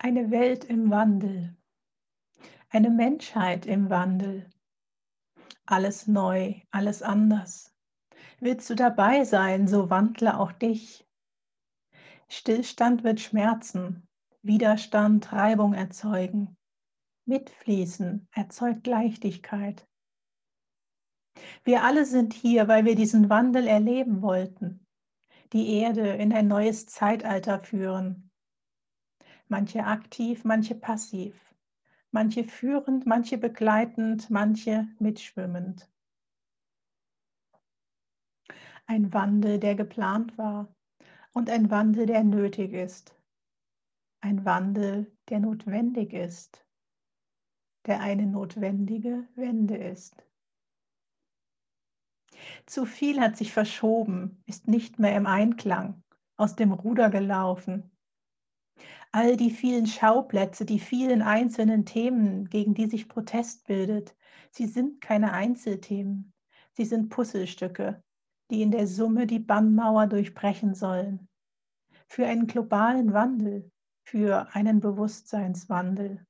Eine Welt im Wandel, eine Menschheit im Wandel. Alles neu, alles anders. Willst du dabei sein, so wandle auch dich. Stillstand wird Schmerzen, Widerstand Reibung erzeugen. Mitfließen erzeugt Leichtigkeit. Wir alle sind hier, weil wir diesen Wandel erleben wollten, die Erde in ein neues Zeitalter führen, manche aktiv, manche passiv, manche führend, manche begleitend, manche mitschwimmend. Ein Wandel, der geplant war und ein Wandel, der nötig ist. Ein Wandel, der notwendig ist, der eine notwendige Wende ist. Zu viel hat sich verschoben, ist nicht mehr im Einklang, aus dem Ruder gelaufen, all die vielen Schauplätze, die vielen einzelnen Themen, gegen die sich Protest bildet, sie sind keine Einzelthemen, sie sind Puzzlestücke, die in der Summe die Bannmauer durchbrechen sollen. Für einen globalen Wandel, für einen Bewusstseinswandel.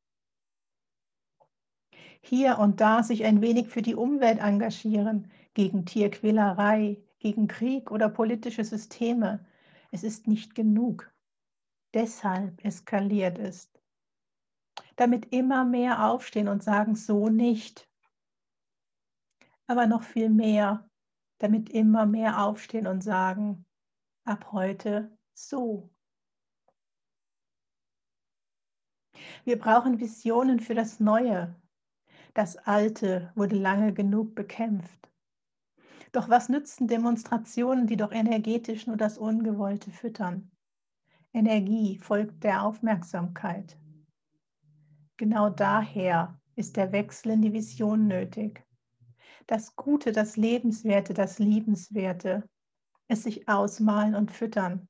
Hier und da sich ein wenig für die Umwelt engagieren, gegen Tierquälerei, gegen Krieg oder politische Systeme. Es ist nicht genug deshalb eskaliert ist. Damit immer mehr aufstehen und sagen, so nicht. Aber noch viel mehr, damit immer mehr aufstehen und sagen, ab heute so. Wir brauchen Visionen für das Neue. Das Alte wurde lange genug bekämpft. Doch was nützen Demonstrationen, die doch energetisch nur das Ungewollte füttern? Energie folgt der Aufmerksamkeit. Genau daher ist der Wechsel in die Vision nötig. Das Gute, das Lebenswerte, das Liebenswerte, es sich ausmalen und füttern,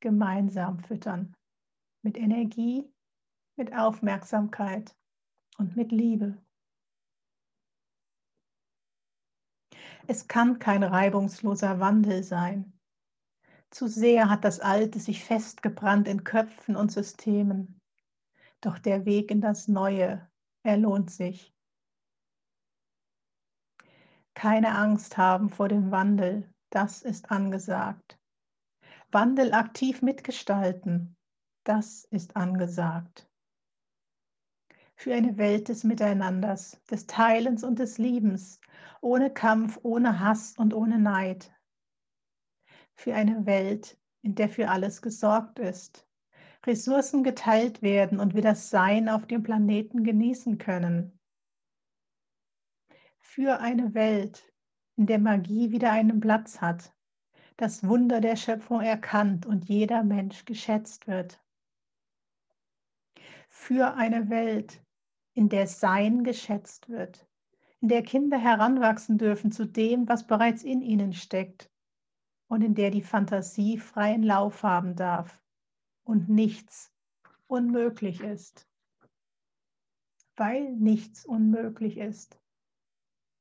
gemeinsam füttern. Mit Energie, mit Aufmerksamkeit und mit Liebe. Es kann kein reibungsloser Wandel sein. Zu sehr hat das Alte sich festgebrannt in Köpfen und Systemen. Doch der Weg in das Neue, er lohnt sich. Keine Angst haben vor dem Wandel, das ist angesagt. Wandel aktiv mitgestalten, das ist angesagt. Für eine Welt des Miteinanders, des Teilens und des Liebens, ohne Kampf, ohne Hass und ohne Neid, für eine Welt, in der für alles gesorgt ist, Ressourcen geteilt werden und wir das Sein auf dem Planeten genießen können. Für eine Welt, in der Magie wieder einen Platz hat, das Wunder der Schöpfung erkannt und jeder Mensch geschätzt wird. Für eine Welt, in der Sein geschätzt wird, in der Kinder heranwachsen dürfen zu dem, was bereits in ihnen steckt und in der die Fantasie freien Lauf haben darf und nichts unmöglich ist, weil nichts unmöglich ist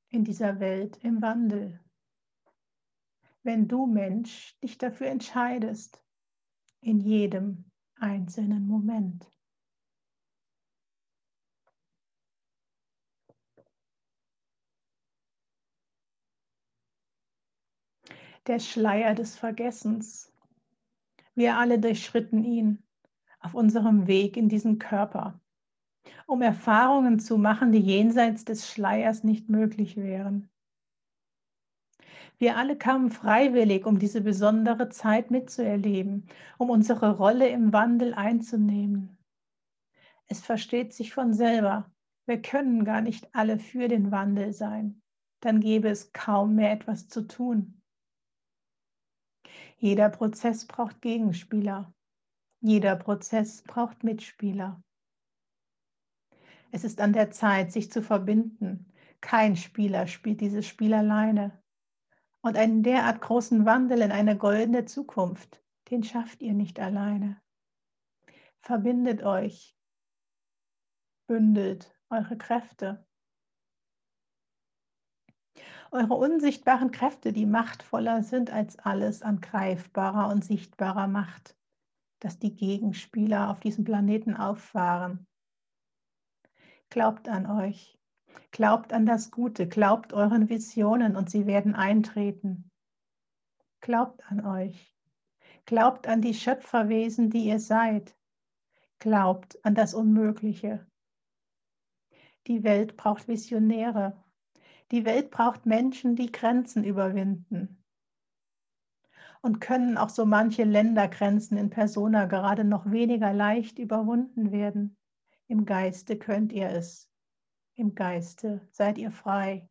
in dieser Welt im Wandel. Wenn du Mensch dich dafür entscheidest, in jedem einzelnen Moment. Der Schleier des Vergessens. Wir alle durchschritten ihn auf unserem Weg in diesen Körper, um Erfahrungen zu machen, die jenseits des Schleiers nicht möglich wären. Wir alle kamen freiwillig, um diese besondere Zeit mitzuerleben, um unsere Rolle im Wandel einzunehmen. Es versteht sich von selber, wir können gar nicht alle für den Wandel sein, dann gäbe es kaum mehr etwas zu tun. Jeder Prozess braucht Gegenspieler. Jeder Prozess braucht Mitspieler. Es ist an der Zeit, sich zu verbinden. Kein Spieler spielt dieses Spiel alleine. Und einen derart großen Wandel in eine goldene Zukunft, den schafft ihr nicht alleine. Verbindet euch, bündelt eure Kräfte eure unsichtbaren Kräfte, die machtvoller sind als alles an greifbarer und sichtbarer Macht. dass die Gegenspieler auf diesem Planeten auffahren. Glaubt an euch, glaubt an das Gute, glaubt euren Visionen und sie werden eintreten. Glaubt an euch, glaubt an die Schöpferwesen, die ihr seid, glaubt an das Unmögliche. Die Welt braucht Visionäre, die Welt braucht Menschen, die Grenzen überwinden. Und können auch so manche Ländergrenzen in Persona gerade noch weniger leicht überwunden werden. Im Geiste könnt ihr es. Im Geiste seid ihr frei.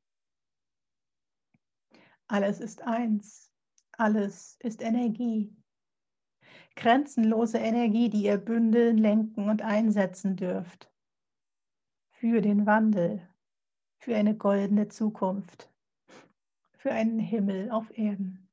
Alles ist eins. Alles ist Energie. Grenzenlose Energie, die ihr bündeln, lenken und einsetzen dürft. Für den Wandel, für eine goldene Zukunft, für einen Himmel auf Erden.